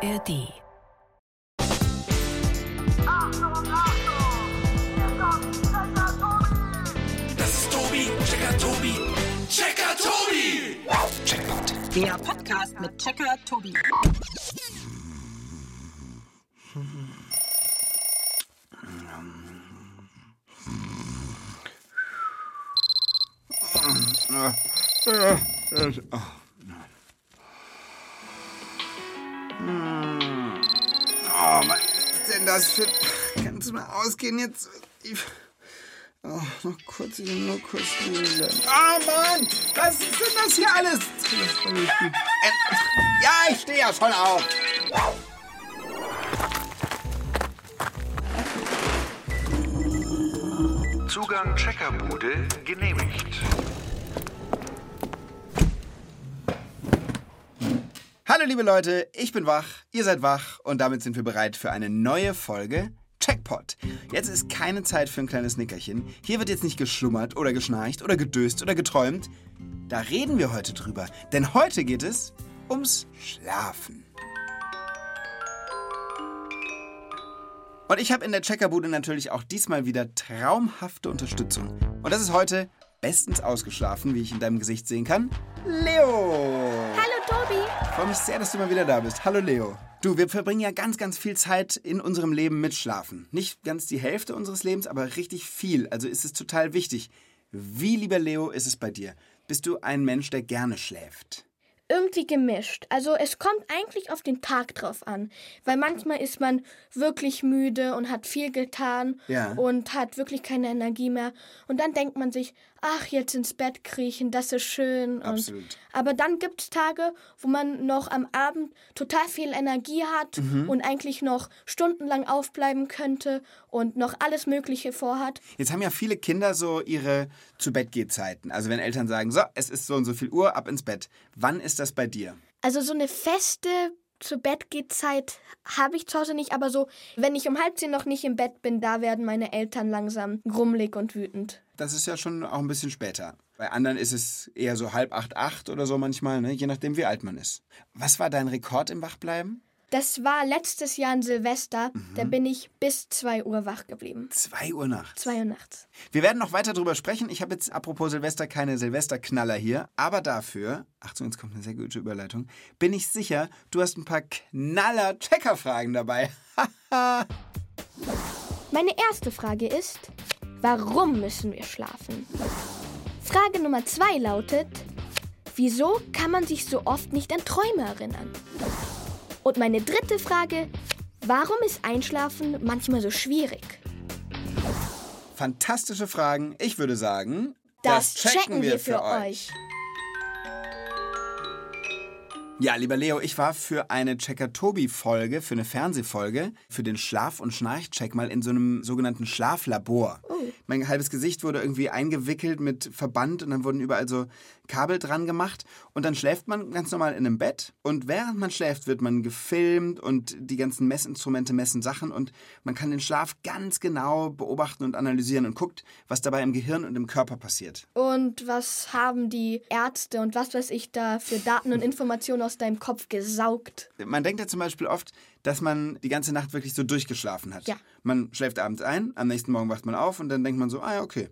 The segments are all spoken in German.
ARD. Das ist Tobi, Checker Tobi, Checker Tobi. Checkpoint. Der Podcast mit Checker Tobi. Das für... Kannst du mal ausgehen jetzt? Oh, noch kurz, ich will nur kurz spielen. Oh Mann, was ist denn das hier alles? Ja, ich stehe ja schon auf. Zugang Checkerbude genehmigt. Hallo liebe Leute, ich bin wach, ihr seid wach und damit sind wir bereit für eine neue Folge Checkpot. Jetzt ist keine Zeit für ein kleines Nickerchen. Hier wird jetzt nicht geschlummert oder geschnarcht oder gedöst oder geträumt. Da reden wir heute drüber, denn heute geht es ums Schlafen. Und ich habe in der Checkerbude natürlich auch diesmal wieder traumhafte Unterstützung. Und das ist heute bestens ausgeschlafen, wie ich in deinem Gesicht sehen kann, Leo. Freue mich sehr, dass du mal wieder da bist. Hallo Leo. Du, wir verbringen ja ganz, ganz viel Zeit in unserem Leben mit Schlafen. Nicht ganz die Hälfte unseres Lebens, aber richtig viel. Also ist es total wichtig. Wie, lieber Leo, ist es bei dir? Bist du ein Mensch, der gerne schläft? Irgendwie gemischt. Also es kommt eigentlich auf den Tag drauf an. Weil manchmal ist man wirklich müde und hat viel getan Ja. und hat wirklich keine Energie mehr. Und dann denkt man sich, ach, jetzt ins Bett kriechen, das ist schön. Absolut. Und, aber dann gibt es Tage, wo man noch am Abend total viel Energie hat Mhm. und eigentlich noch stundenlang aufbleiben könnte und noch alles Mögliche vorhat. Jetzt haben ja viele Kinder so ihre Zu-Bett-Geh-Zeiten. Also wenn Eltern sagen, so, es ist so und so viel Uhr, ab ins Bett. Wann ist das bei dir? Also so eine feste zu Bett geht Zeit habe ich zu Hause nicht, aber so, wenn ich um halb zehn noch nicht im Bett bin, da werden meine Eltern langsam grummelig und wütend. Das ist ja schon auch ein bisschen später. Bei anderen ist es eher so halb acht, acht oder so manchmal, ne? je nachdem, wie alt man ist. Was war dein Rekord im Wachbleiben? Das war letztes Jahr an Silvester, da Mhm. bin ich bis 2 Uhr wach geblieben. Zwei Uhr nachts. 2 Uhr nachts. Wir werden noch weiter drüber sprechen. Ich habe jetzt apropos Silvester keine Silvesterknaller hier, aber dafür, Achtung, jetzt kommt eine sehr gute Überleitung, bin ich sicher, du hast ein paar Knaller-Checker-Fragen dabei. Meine erste Frage ist, warum müssen wir schlafen? Frage Nummer zwei lautet, wieso kann man sich so oft nicht an Träume erinnern? Und meine dritte Frage, warum ist Einschlafen manchmal so schwierig? Fantastische Fragen. Ich würde sagen, Das checken wir für euch. Ja, lieber Leo, ich war für eine Checker-Tobi-Folge, für eine Fernsehfolge, für den Schlaf- und Schnarchcheck mal in so einem sogenannten Schlaflabor. Mein halbes Gesicht wurde irgendwie eingewickelt mit Verband und dann wurden überall so Kabel dran gemacht. Und dann schläft man ganz normal in einem Bett. Und während man schläft, wird man gefilmt und die ganzen Messinstrumente messen Sachen. Und man kann den Schlaf ganz genau beobachten und analysieren und guckt, was dabei im Gehirn und im Körper passiert. Und was haben die Ärzte und was weiß ich da für Daten und Informationen aus deinem Kopf gesaugt? Man denkt ja zum Beispiel oft, dass man die ganze Nacht wirklich so durchgeschlafen hat. Ja. Man schläft abends ein, am nächsten Morgen wacht man auf und dann denkt man so, ah ja, okay.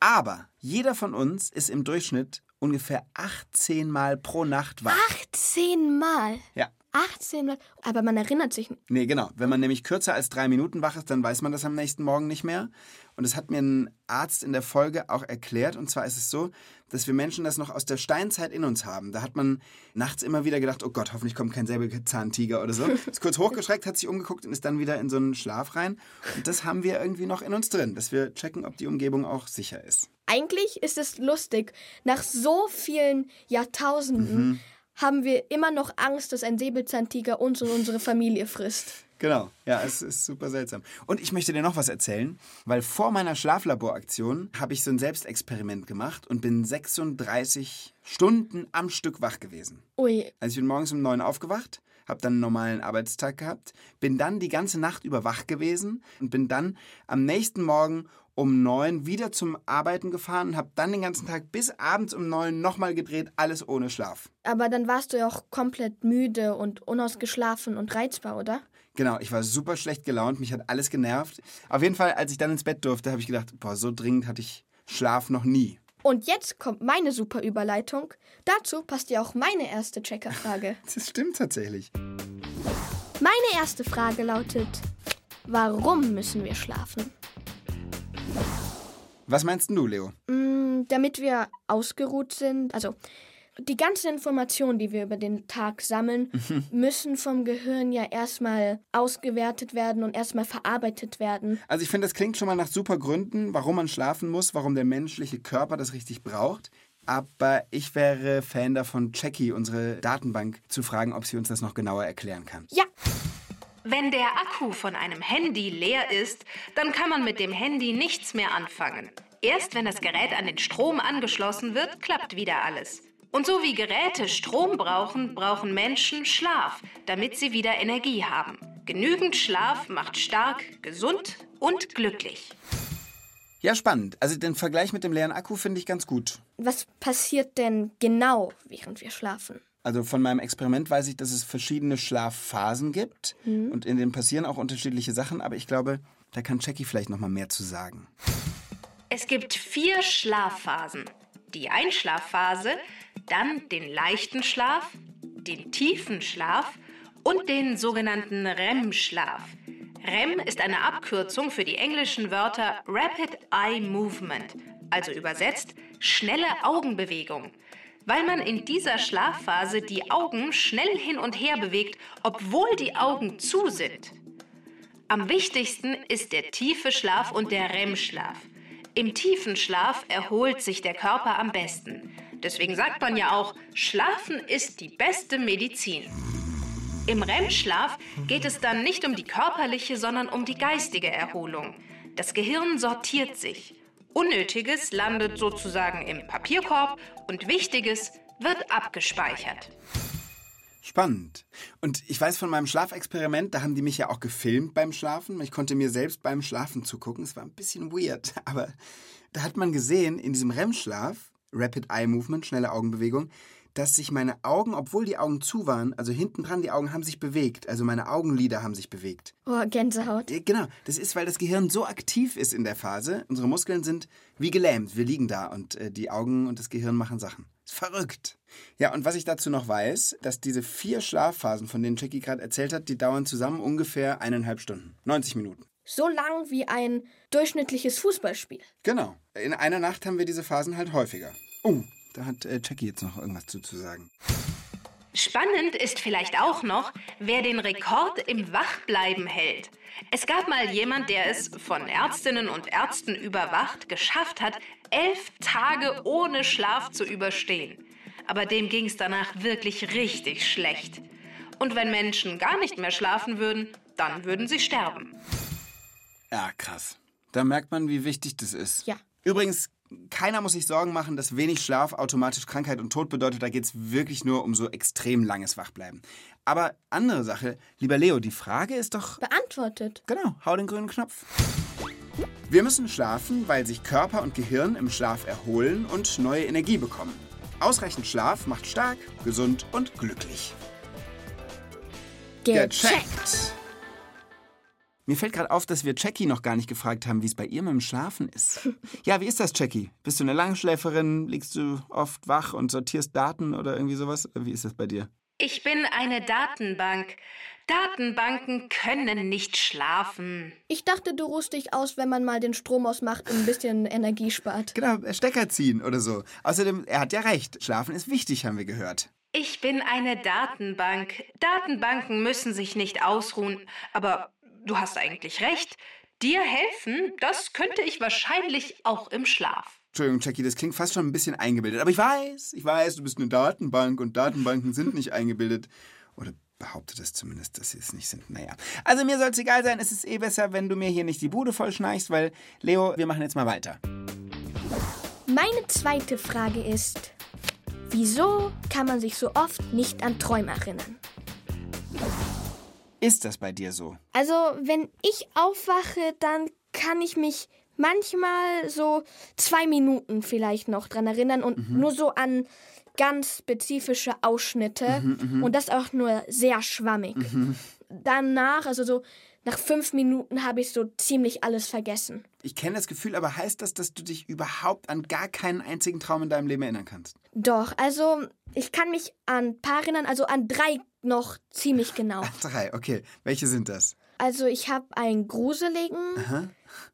Aber jeder von uns ist im Durchschnitt ungefähr 18 Mal pro Nacht wach. 18 Mal. Ja. 18 Mal. Aber man erinnert sich nicht. Nee, genau. Wenn man nämlich kürzer als drei Minuten wach ist, dann weiß man das am nächsten Morgen nicht mehr. Und das hat mir ein Arzt in der Folge auch erklärt. Und zwar ist es so, dass wir Menschen das noch aus der Steinzeit in uns haben. Da hat man nachts immer wieder gedacht, oh Gott, hoffentlich kommt kein Säbelzahntiger oder so. Ist kurz hochgeschreckt, hat sich umgeguckt und ist dann wieder in so einen Schlaf rein. Und das haben wir irgendwie noch in uns drin, dass wir checken, ob die Umgebung auch sicher ist. Eigentlich ist es lustig. Nach so vielen Jahrtausenden haben wir immer noch Angst, dass ein Säbelzahntiger uns und unsere Familie frisst. Genau, ja, es ist super seltsam. Und ich möchte dir noch was erzählen, weil vor meiner Schlaflaboraktion habe ich so ein Selbstexperiment gemacht und bin 36 Stunden am Stück wach gewesen. Ui, Also ich bin morgens um neun aufgewacht, habe dann einen normalen Arbeitstag gehabt, bin dann die ganze Nacht über wach gewesen und bin dann am nächsten Morgen um neun wieder zum Arbeiten gefahren und habe dann den ganzen Tag bis abends um neun nochmal gedreht, alles ohne Schlaf. Aber dann warst du ja auch komplett müde und unausgeschlafen und reizbar, oder? Genau, ich war super schlecht gelaunt, mich hat alles genervt. Auf jeden Fall, als ich dann ins Bett durfte, habe ich gedacht, boah, so dringend hatte ich Schlaf noch nie. Und jetzt kommt meine super Überleitung. Dazu passt ja auch meine erste Checkerfrage. Das stimmt tatsächlich. Meine erste Frage lautet, warum müssen wir schlafen? Was meinst du, Leo? Mm, damit wir ausgeruht sind. Also die ganzen Informationen, die wir über den Tag sammeln, müssen vom Gehirn ja erstmal ausgewertet werden und erstmal verarbeitet werden. Also ich finde, das klingt schon mal nach super Gründen, warum man schlafen muss, warum der menschliche Körper das richtig braucht. Aber ich wäre Fan davon, Jackie, unsere Datenbank, zu fragen, ob sie uns das noch genauer erklären kann. Ja, Wenn der Akku von einem Handy leer ist, dann kann man mit dem Handy nichts mehr anfangen. Erst wenn das Gerät an den Strom angeschlossen wird, klappt wieder alles. Und so wie Geräte Strom brauchen, brauchen Menschen Schlaf, damit sie wieder Energie haben. Genügend Schlaf macht stark, gesund und glücklich. Ja, spannend. Also den Vergleich mit dem leeren Akku finde ich ganz gut. was passiert denn genau, während wir schlafen? Also von meinem Experiment weiß ich, dass es verschiedene Schlafphasen gibt und in denen passieren auch unterschiedliche Sachen, aber ich glaube, da kann Jackie vielleicht noch mal mehr zu sagen. Es gibt vier Schlafphasen. Die Einschlafphase, dann den leichten Schlaf, den tiefen Schlaf und den sogenannten REM-Schlaf. REM ist eine Abkürzung für die englischen Wörter Rapid Eye Movement, also übersetzt schnelle Augenbewegung, weil man in dieser Schlafphase die Augen schnell hin und her bewegt, obwohl die Augen zu sind. Am wichtigsten ist der tiefe Schlaf und der REM-Schlaf. Im tiefen Schlaf erholt sich der Körper am besten. Deswegen sagt man ja auch, Schlafen ist die beste Medizin. Im REM-Schlaf geht es dann nicht um die körperliche, sondern um die geistige Erholung. Das Gehirn sortiert sich. Unnötiges landet sozusagen im Papierkorb und Wichtiges wird abgespeichert. Spannend. Und ich weiß von meinem Schlafexperiment, da haben die mich ja auch gefilmt beim Schlafen. Ich konnte mir selbst beim Schlafen zugucken. Es war ein bisschen weird, aber da hat man gesehen, in diesem REM-Schlaf, Rapid Eye Movement, schnelle Augenbewegung, dass sich meine Augen, obwohl die Augen zu waren, also hinten dran, die Augen haben sich bewegt. Also meine Augenlider haben sich bewegt. Oh, Gänsehaut. Äh, Genau, das ist, weil das Gehirn so aktiv ist in der Phase. Unsere Muskeln sind wie gelähmt. Wir liegen da und äh, die Augen und das Gehirn machen Sachen. Ist verrückt. Ja, und was ich dazu noch weiß, dass diese vier Schlafphasen, von denen Jackie gerade erzählt hat, die dauern zusammen ungefähr eineinhalb Stunden. 90 Minuten. So lang wie ein durchschnittliches Fußballspiel. Genau. In einer Nacht haben wir diese Phasen halt häufiger. Oh, da hat äh, Jackie jetzt noch irgendwas zu, zu sagen. Spannend ist vielleicht auch noch, wer den Rekord im Wachbleiben hält. Es gab mal jemand, der es von Ärztinnen und Ärzten überwacht geschafft hat, elf Tage ohne Schlaf zu überstehen. Aber dem ging es danach wirklich richtig schlecht. Und wenn Menschen gar nicht mehr schlafen würden, dann würden sie sterben. Ja, krass. Da merkt man, wie wichtig das ist. Ja. Übrigens, keiner muss sich Sorgen machen, dass wenig Schlaf automatisch Krankheit und Tod bedeutet. Da geht es wirklich nur um so extrem langes Wachbleiben. Aber andere Sache, lieber Leo, die Frage ist doch. Beantwortet. Genau, hau den grünen Knopf. Wir müssen schlafen, weil sich Körper und Gehirn im Schlaf erholen und neue Energie bekommen. Ausreichend Schlaf macht stark, gesund und glücklich. Gecheckt. Mir fällt gerade auf, dass wir Jackie noch gar nicht gefragt haben, wie es bei ihr mit dem Schlafen ist. Ja, wie ist das, Jackie? Bist du eine Langschläferin? Liegst du oft wach und sortierst Daten oder irgendwie sowas? Wie ist das bei dir? Ich bin eine Datenbank. Datenbanken können nicht schlafen. Ich dachte, du ruhst dich aus, wenn man mal den Strom ausmacht und ein bisschen Energie spart. Genau, Stecker ziehen oder so. Außerdem, er hat ja recht. Schlafen ist wichtig, haben wir gehört. Ich bin eine Datenbank. Datenbanken müssen sich nicht ausruhen. Aber du hast eigentlich recht. Dir helfen, das könnte ich wahrscheinlich auch im Schlaf. Entschuldigung, Jackie, das klingt fast schon ein bisschen eingebildet. Aber ich weiß, ich weiß, du bist eine Datenbank und Datenbanken sind nicht eingebildet. Oder behaupte das zumindest, dass sie es nicht sind. Naja. Also mir soll es egal sein. Es ist eh besser, wenn du mir hier nicht die Bude vollschneichst, weil, Leo, wir machen jetzt mal weiter. Meine zweite Frage ist, wieso kann man sich so oft nicht an Träume erinnern? Ist das bei dir so? Also, wenn ich aufwache, dann kann ich mich manchmal so zwei Minuten vielleicht noch dran erinnern und nur so an ganz spezifische Ausschnitte und das auch nur sehr schwammig. Danach, also so nach fünf Minuten habe ich so ziemlich alles vergessen. Ich kenne das Gefühl, aber heißt das, dass du dich überhaupt an gar keinen einzigen Traum in deinem Leben erinnern kannst? Doch, also ich kann mich an ein paar erinnern, also an drei noch ziemlich genau. Drei, okay. Welche sind das? Also ich habe einen gruseligen,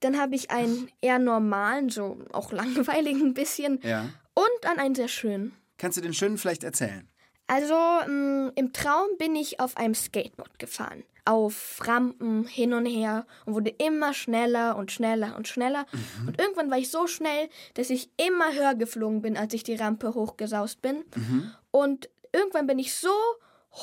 dann habe ich einen eher normalen, so auch langweiligen ein bisschen Ja. und an einen sehr schönen. Kannst du den schönen vielleicht erzählen? Also mh, im Traum bin ich auf einem Skateboard gefahren. Auf Rampen hin und her und wurde immer schneller und schneller und schneller. Und irgendwann war ich so schnell, dass ich immer höher geflogen bin, als ich die Rampe hochgesaust bin. Und irgendwann bin ich so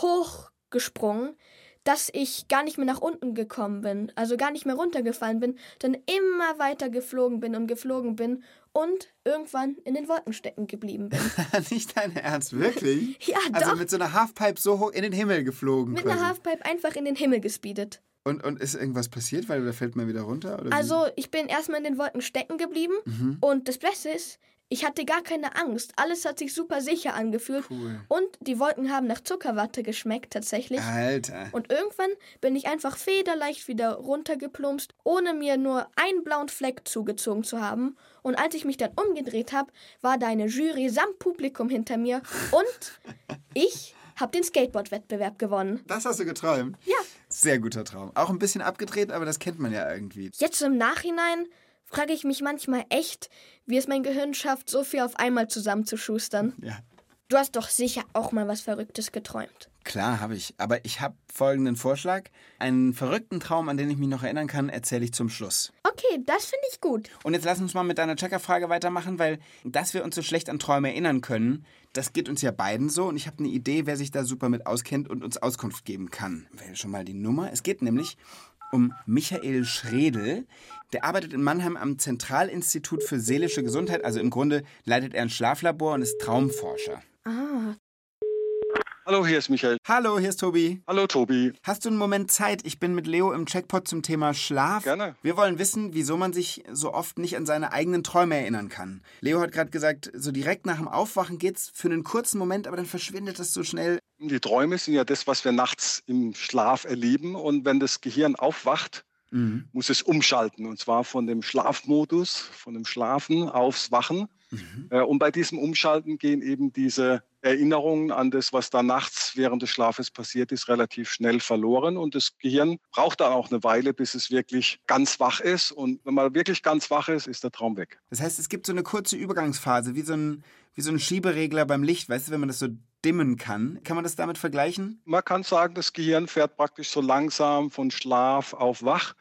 hoch gesprungen, dass ich gar nicht mehr nach unten gekommen bin, also gar nicht mehr runtergefallen bin, dann immer weiter geflogen bin und geflogen bin und irgendwann in den Wolken stecken geblieben bin. Nicht dein Ernst, wirklich? Ja, Also doch. mit so einer Halfpipe so hoch in den Himmel geflogen. Mit quasi. einer Halfpipe einfach in den Himmel gespeedet. und, und ist irgendwas passiert, weil da fällt man wieder runter? Also ich bin erstmal in den Wolken stecken geblieben Mhm. und das Beste ist, ich hatte gar keine Angst. Alles hat sich super sicher angefühlt Cool. und die Wolken haben nach Zuckerwatte geschmeckt tatsächlich. Alter. Und irgendwann bin ich einfach federleicht wieder runtergeplumpst, ohne mir nur einen blauen Fleck zugezogen zu haben. Und als ich mich dann umgedreht habe, war da eine Jury samt Publikum hinter mir und ich habe den Skateboard-Wettbewerb gewonnen. Das hast du geträumt? Ja. Sehr guter Traum. Auch ein bisschen abgedreht, aber das kennt man ja irgendwie. Jetzt im Nachhinein frage ich mich manchmal echt, wie es mein Gehirn schafft, so viel auf einmal zusammenzuschustern. Ja. Du hast doch sicher auch mal was Verrücktes geträumt. Klar, habe ich. Aber ich habe folgenden Vorschlag. Einen verrückten Traum, an den ich mich noch erinnern kann, erzähle ich zum Schluss. Okay, das finde ich gut. Und jetzt lass uns mal mit deiner Checkerfrage weitermachen, weil dass wir uns so schlecht an Träume erinnern können, das geht uns ja beiden so. Und ich habe eine Idee, wer sich da super mit auskennt und uns Auskunft geben kann. Wähle schon mal die Nummer. Es geht nämlich um Michael Schredel. Der arbeitet in Mannheim am Zentralinstitut für seelische Gesundheit. Also im Grunde leitet er ein Schlaflabor und ist Traumforscher. Ah, Hallo, hier ist Michael. Hallo, hier ist Tobi. Hallo, Tobi. Hast du einen Moment Zeit? Ich bin mit Leo im Checkpot zum Thema Schlaf. Gerne. Wir wollen wissen, wieso man sich so oft nicht an seine eigenen Träume erinnern kann. Leo hat gerade gesagt, so direkt nach dem Aufwachen geht's für einen kurzen Moment, aber dann verschwindet das so schnell. Die Träume sind ja das, was wir nachts im Schlaf erleben. Und wenn das Gehirn aufwacht, Mhm. muss es umschalten. Und zwar von dem Schlafmodus, von dem Schlafen aufs Wachen. Äh, Und bei diesem Umschalten gehen eben diese Erinnerungen an das, was da nachts während des Schlafes passiert ist, relativ schnell verloren. Und das Gehirn braucht dann auch eine Weile, bis es wirklich ganz wach ist. Und wenn man wirklich ganz wach ist, ist der Traum weg. Das heißt, es gibt so eine kurze Übergangsphase, wie so ein, wie so ein Schieberegler beim Licht, weißt du, wenn man das so dimmen kann. Kann man das damit vergleichen? Man kann sagen, das Gehirn fährt praktisch so langsam von Schlaf auf Wach.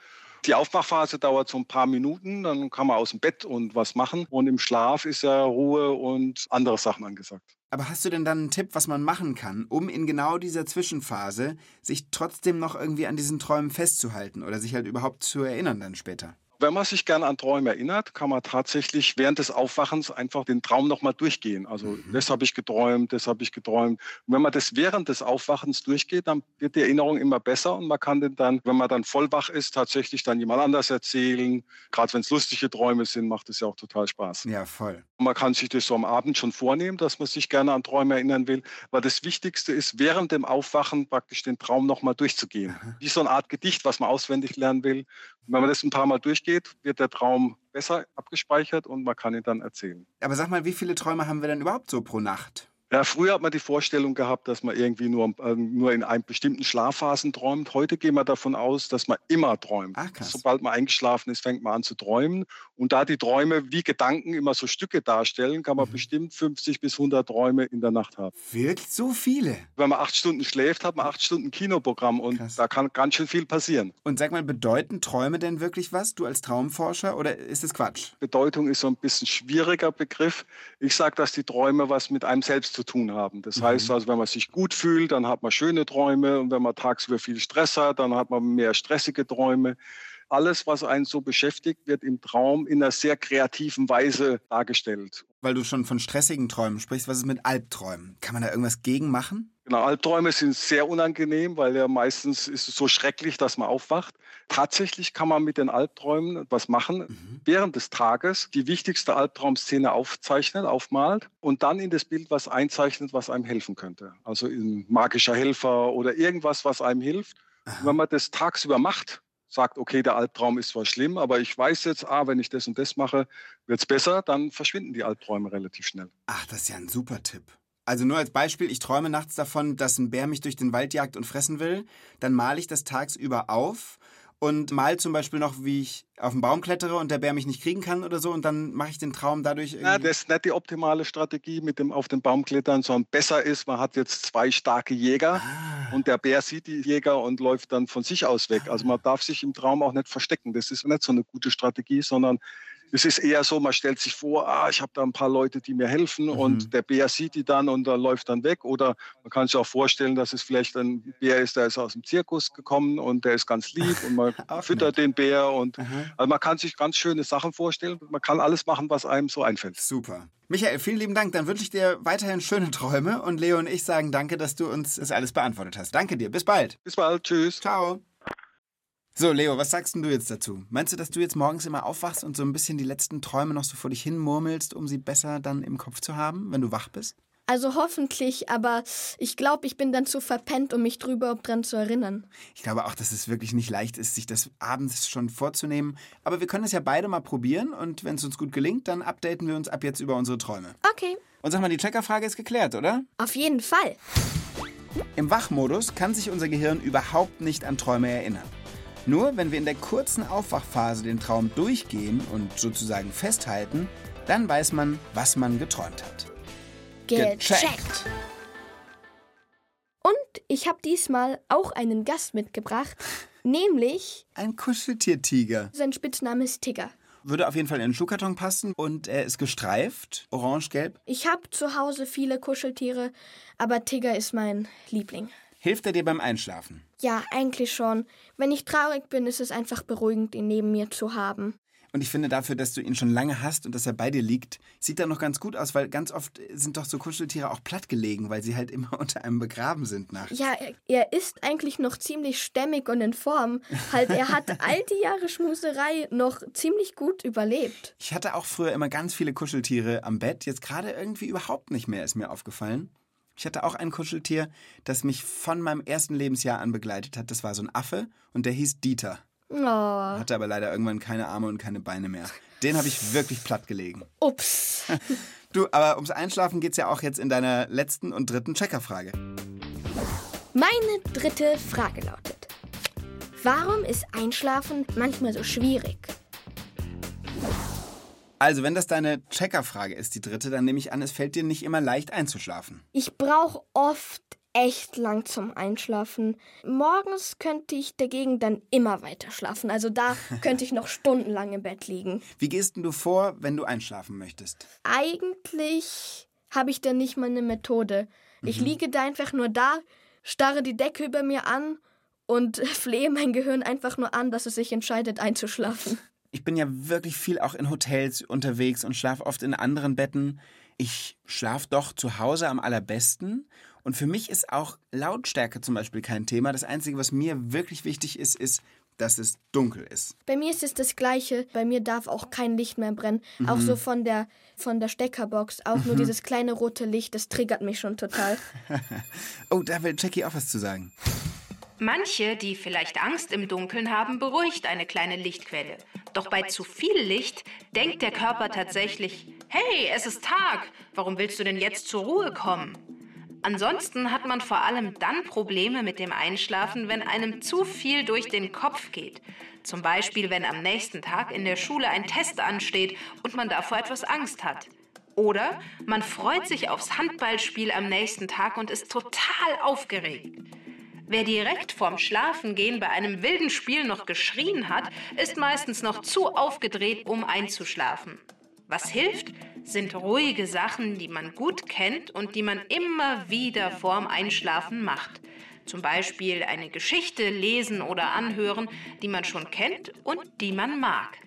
Die Aufwachphase dauert so ein paar Minuten, dann kann man aus dem Bett und was machen. Und im Schlaf ist ja Ruhe und andere Sachen angesagt. Aber hast du denn dann einen Tipp, was man machen kann, um in genau dieser Zwischenphase sich trotzdem noch irgendwie an diesen Träumen festzuhalten oder sich halt überhaupt zu erinnern dann später? Wenn man sich gerne an Träume erinnert, kann man tatsächlich während des Aufwachens einfach den Traum nochmal durchgehen. Also das habe ich geträumt, das habe ich geträumt. Und wenn man das während des Aufwachens durchgeht, dann wird die Erinnerung immer besser und man kann den dann, wenn man dann voll wach ist, tatsächlich dann jemand anders erzählen. Gerade wenn es lustige Träume sind, macht es ja auch total Spaß. Ja, voll. Und man kann sich das so am Abend schon vornehmen, dass man sich gerne an Träume erinnern will. Weil das Wichtigste ist, während dem Aufwachen praktisch den Traum nochmal durchzugehen. Wie so eine Art Gedicht, was man auswendig lernen will. Und wenn man das ein paar Mal durchgeht, wird der Traum besser abgespeichert und man kann ihn dann erzählen. Aber sag mal, wie viele Träume haben wir denn überhaupt so pro Nacht? Ja, früher hat man die Vorstellung gehabt, dass man irgendwie nur, äh, nur in einem bestimmten Schlafphasen träumt. Heute gehen wir davon aus, dass man immer träumt. Ach. Sobald man eingeschlafen ist, fängt man an zu träumen. Und da die Träume wie Gedanken immer so Stücke darstellen, kann man Mhm. bestimmt 50 bis 100 Träume in der Nacht haben. Wirklich so viele? Wenn man acht Stunden schläft, hat man acht Stunden Kinoprogramm und Krass. da kann ganz schön viel passieren. Und sag mal, bedeuten Träume denn wirklich was, du als Traumforscher, oder ist es Quatsch? Bedeutung ist so ein bisschen schwieriger Begriff. Ich sage, dass die Träume was mit einem selbst zu tun haben. Das heißt also, wenn man sich gut fühlt, dann hat man schöne Träume und wenn man tagsüber viel Stress hat, dann hat man mehr stressige Träume. Alles, was einen so beschäftigt, wird im Traum in einer sehr kreativen Weise dargestellt. Weil du schon von stressigen Träumen sprichst, was ist mit Albträumen? Kann man da irgendwas gegen machen? Genau, Albträume sind sehr unangenehm, weil ja meistens ist es so schrecklich, dass man aufwacht. Tatsächlich kann man mit den Albträumen was machen. Während des Tages die wichtigste Albtraumszene aufzeichnen, aufmalt und dann in das Bild was einzeichnet, was einem helfen könnte. Also ein magischer Helfer oder irgendwas, was einem hilft. Und wenn man das tagsüber macht, sagt, okay, der Albtraum ist zwar schlimm, aber ich weiß jetzt, ah, wenn ich das und das mache, wird es besser, dann verschwinden die Albträume relativ schnell. Ach, das ist ja ein super Tipp. Also nur als Beispiel, ich träume nachts davon, dass ein Bär mich durch den Wald jagt und fressen will. Dann male ich das tagsüber auf und mal zum Beispiel noch, wie ich auf den Baum klettere und der Bär mich nicht kriegen kann oder so und dann mache ich den Traum dadurch irgendwie... Ja, das ist nicht die optimale Strategie mit dem auf den Baum klettern, sondern besser ist, man hat jetzt zwei starke Jäger und der Bär sieht die Jäger und läuft dann von sich aus weg. Also man darf sich im Traum auch nicht verstecken. Das ist nicht so eine gute Strategie, sondern es ist eher so, man stellt sich vor, ah, ich habe da ein paar Leute, die mir helfen und der Bär sieht die dann und dann läuft dann weg. Oder man kann sich auch vorstellen, dass es vielleicht ein Bär ist, der ist aus dem Zirkus gekommen und der ist ganz lieb und man füttert den Bär. Und, also man kann sich ganz schöne Sachen vorstellen. Man kann alles machen, was einem so einfällt. Super. Michael, vielen lieben Dank. Dann wünsche ich dir weiterhin schöne Träume und Leo und ich sagen danke, dass du uns das alles beantwortet hast. Danke dir. Bis bald. Bis bald. Tschüss. Ciao. So, Leo, was sagst du jetzt dazu? Meinst du, dass du jetzt morgens immer aufwachst und so ein bisschen die letzten Träume noch so vor dich hin murmelst, um sie besser dann im Kopf zu haben, wenn du wach bist? Also hoffentlich, aber ich glaube, ich bin dann zu verpennt, um mich drüber dran zu erinnern. Ich glaube auch, dass es wirklich nicht leicht ist, sich das abends schon vorzunehmen. Aber wir können es ja beide mal probieren und wenn es uns gut gelingt, dann updaten wir uns ab jetzt über unsere Träume. Okay, Und sag mal, die Checkerfrage ist geklärt, oder? auf jeden Fall. Im Wachmodus kann sich unser Gehirn überhaupt nicht an Träume erinnern. Nur wenn wir in der kurzen Aufwachphase den Traum durchgehen und sozusagen festhalten, dann weiß man, was man geträumt hat. Gecheckt. Und ich habe diesmal auch einen Gast mitgebracht, nämlich Ein Kuscheltiertiger. sein Spitzname ist Tigger. Würde auf jeden Fall in den Schuhkarton passen und er ist gestreift, orange-gelb. Ich habe zu Hause viele Kuscheltiere, aber Tigger ist mein Liebling. Hilft er dir beim Einschlafen? Ja, eigentlich schon. Wenn ich traurig bin, ist es einfach beruhigend, ihn neben mir zu haben. Und ich finde dafür, dass du ihn schon lange hast und dass er bei dir liegt, sieht er noch ganz gut aus, weil ganz oft sind doch so Kuscheltiere auch plattgelegen, weil sie halt immer unter einem begraben sind nachts. Ja, er, er ist eigentlich noch ziemlich stämmig und in Form. Halt, er hat all die Jahre Schmuserei noch ziemlich gut überlebt. Ich hatte auch früher immer ganz viele Kuscheltiere am Bett, jetzt gerade irgendwie überhaupt nicht mehr, ist mir aufgefallen. Ich hatte auch ein Kuscheltier, das mich von meinem ersten Lebensjahr an begleitet hat. Das war so ein Affe und der hieß Dieter. Oh, Hatte aber leider irgendwann keine Arme und keine Beine mehr. Den habe ich wirklich platt gelegen. ups. Du, aber ums Einschlafen geht's ja auch jetzt in deiner letzten und dritten Checkerfrage. Meine dritte Frage lautet: Warum ist Einschlafen manchmal so schwierig? Also, wenn das deine Checkerfrage ist, die dritte, dann nehme ich an, es fällt dir nicht immer leicht einzuschlafen. Ich brauche oft echt lang zum Einschlafen. Morgens könnte ich dagegen dann immer weiter schlafen. Also da könnte ich noch stundenlang im Bett liegen. Wie gehst denn du vor, wenn du einschlafen möchtest? Eigentlich habe ich da nicht mal eine Methode. Ich liege da einfach nur da, starre die Decke über mir an und flehe mein Gehirn einfach nur an, dass es sich entscheidet einzuschlafen. Ich bin ja wirklich viel auch in Hotels unterwegs und schlafe oft in anderen Betten. Ich schlafe doch zu Hause am allerbesten. Und für mich ist auch Lautstärke zum Beispiel kein Thema. Das Einzige, was mir wirklich wichtig ist, ist, dass es dunkel ist. Bei mir ist es das Gleiche. Bei mir darf auch kein Licht mehr brennen. Auch so von der, von der Steckerbox. Auch nur dieses kleine rote Licht, das triggert mich schon total. Oh, da will Jackie auch was zu sagen. Manche, die vielleicht Angst im Dunkeln haben, beruhigt eine kleine Lichtquelle. Doch bei zu viel Licht denkt der Körper tatsächlich, hey, es ist Tag, warum willst du denn jetzt zur Ruhe kommen? Ansonsten hat man vor allem dann Probleme mit dem Einschlafen, wenn einem zu viel durch den Kopf geht. Zum Beispiel, wenn am nächsten Tag in der Schule ein Test ansteht und man davor etwas Angst hat. Oder man freut sich aufs Handballspiel am nächsten Tag und ist total aufgeregt. Wer direkt vorm Schlafengehen bei einem wilden Spiel noch geschrien hat, ist meistens noch zu aufgedreht, um einzuschlafen. Was hilft, sind ruhige Sachen, die man gut kennt und die man immer wieder vorm Einschlafen macht. Zum Beispiel eine Geschichte lesen oder anhören, die man schon kennt und die man mag.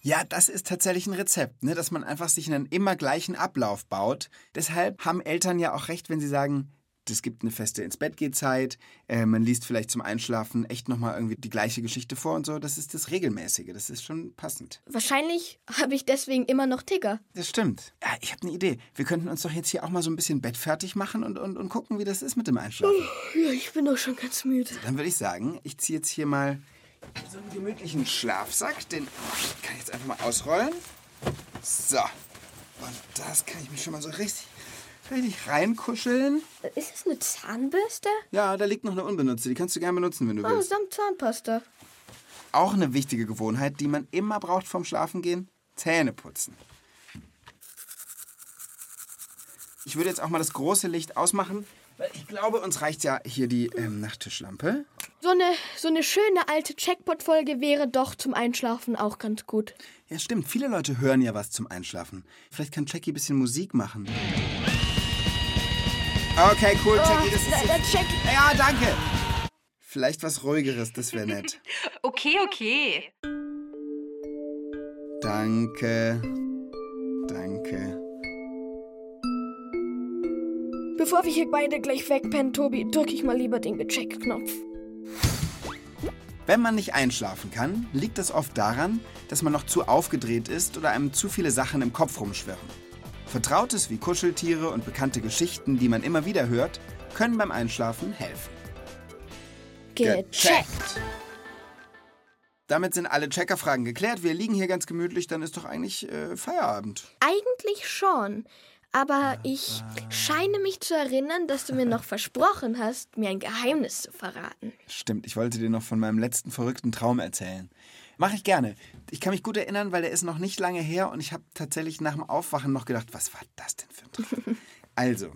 Ja, das ist tatsächlich ein Rezept, ne? dass man einfach sich einen immer gleichen Ablauf baut. Deshalb haben Eltern ja auch recht, wenn sie sagen, Es gibt eine feste ins Bett geht Zeit. Äh, man liest vielleicht zum Einschlafen echt nochmal irgendwie die gleiche Geschichte vor und so. Das ist das Regelmäßige. Das ist schon passend. Wahrscheinlich habe ich deswegen immer noch Ticker. Das stimmt. Ja, ich habe eine Idee. Wir könnten uns doch jetzt hier auch mal so ein bisschen Bett fertig machen und, und, und gucken, wie das ist mit dem Einschlafen. Ja, ich bin doch schon ganz müde. Dann würde ich sagen, ich ziehe jetzt hier mal so einen gemütlichen Schlafsack. Den kann ich jetzt einfach mal ausrollen. So. Und das kann ich mich schon mal so richtig, richtig reinkuscheln. Ist das eine Zahnbürste? Ja, da liegt noch eine unbenutzte. Die kannst du gerne benutzen, wenn du Oh, willst. samt Zahnpasta. Auch eine wichtige Gewohnheit, die man immer braucht vorm Schlafengehen. Zähne putzen. Ich würde jetzt auch mal das große Licht ausmachen, weil ich glaube, uns reicht ja hier die ähm, Nachttischlampe. So eine, so eine schöne alte Checkpot-Folge wäre doch zum Einschlafen auch ganz gut. Ja, stimmt. Viele Leute hören ja was zum Einschlafen. Vielleicht kann Jackie ein bisschen Musik machen. Okay, cool, Jackie. Das ist Da, check. Ja, danke. Vielleicht was Ruhigeres, das wäre nett. Okay, okay. Danke. Danke. Bevor wir hier beide gleich wegpennen, Tobi, drücke ich mal lieber den Gecheck-Knopf. Wenn man nicht einschlafen kann, liegt das oft daran, dass man noch zu aufgedreht ist oder einem zu viele Sachen im Kopf rumschwirren. Vertrautes wie Kuscheltiere und bekannte Geschichten, die man immer wieder hört, können beim Einschlafen helfen. Gecheckt. Damit sind alle Checkerfragen geklärt. Wir liegen hier ganz gemütlich, dann ist doch eigentlich äh, Feierabend. Eigentlich schon. Aber ich scheine mich zu erinnern, dass du mir noch versprochen hast, mir ein Geheimnis zu verraten. Stimmt, ich wollte dir noch von meinem letzten verrückten Traum erzählen. Mache ich gerne. Ich kann mich gut erinnern, weil der ist noch nicht lange her und ich habe tatsächlich nach dem Aufwachen noch gedacht, was war das denn für ein Traum? Also,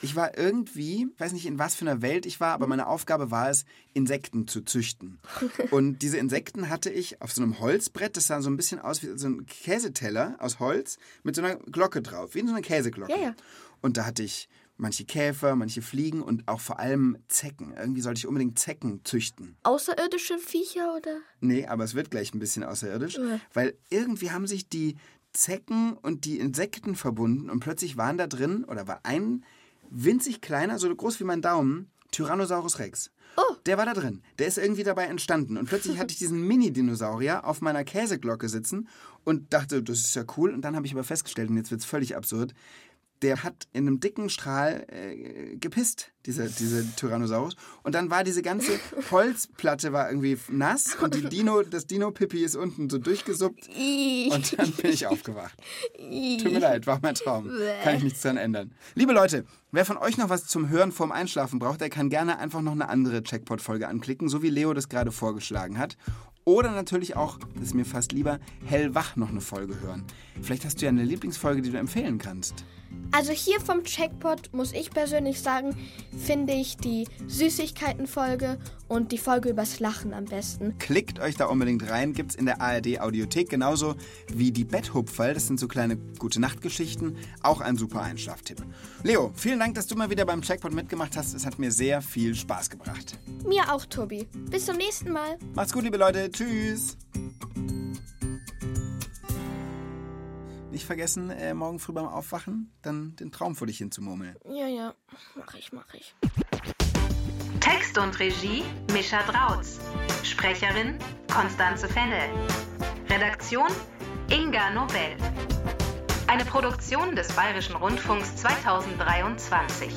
ich war irgendwie, ich weiß nicht in was für einer Welt ich war, aber meine Aufgabe war es, Insekten zu züchten. Und diese Insekten hatte ich auf so einem Holzbrett, das sah so ein bisschen aus wie so ein Käseteller aus Holz mit so einer Glocke drauf, wie so eine Käseglocke. Ja, ja. Und da hatte ich manche Käfer, manche Fliegen und auch vor allem Zecken. Irgendwie sollte ich unbedingt Zecken züchten. Außerirdische Viecher oder? Nee, aber es wird gleich ein bisschen außerirdisch, Ja. weil irgendwie haben sich die Zecken und die Insekten verbunden und plötzlich waren da drin, oder war ein winzig kleiner, so groß wie mein Daumen, Tyrannosaurus Rex. Oh. Der war da drin. Der ist irgendwie dabei entstanden. Und plötzlich hatte ich diesen Mini-Dinosaurier auf meiner Käseglocke sitzen und dachte, das ist ja cool. Und dann habe ich aber festgestellt, und jetzt wird es völlig absurd, der hat in einem dicken Strahl äh, gepisst, dieser, dieser Tyrannosaurus. Und dann war diese ganze Holzplatte war irgendwie nass und die Dino, das Dino-Pipi ist unten so durchgesuppt. Und dann bin ich aufgewacht. Tut mir leid, war mein Traum. Kann ich nichts dran ändern. Liebe Leute, wer von euch noch was zum Hören vorm Einschlafen braucht, der kann gerne einfach noch eine andere Checkpot-Folge anklicken, so wie Leo das gerade vorgeschlagen hat. Oder natürlich auch, das ist mir fast lieber, hellwach noch eine Folge hören. Vielleicht hast du ja eine Lieblingsfolge, die du empfehlen kannst. Also hier vom Checkpot muss ich persönlich sagen, finde ich die Süßigkeiten-Folge und die Folge übers Lachen am besten. Klickt euch da unbedingt rein, gibt's in der ARD Audiothek genauso wie die Betthupferl, das sind so kleine gute Nachtgeschichten, auch ein super Einschlaftipp. Leo, vielen Dank, dass du mal wieder beim Checkpot mitgemacht hast. Es hat mir sehr viel Spaß gebracht. Mir auch, Tobi. Bis zum nächsten Mal. Macht's gut, liebe Leute. Tschüss. Nicht vergessen, äh, morgen früh beim Aufwachen dann den Traum vor dich hinzumurmeln. Ja, ja. Mach ich, mach ich. Text und Regie Mischa Drautz. Sprecherin Konstanze Fennel. Redaktion Inga Nobel. Eine Produktion des Bayerischen Rundfunks 2023.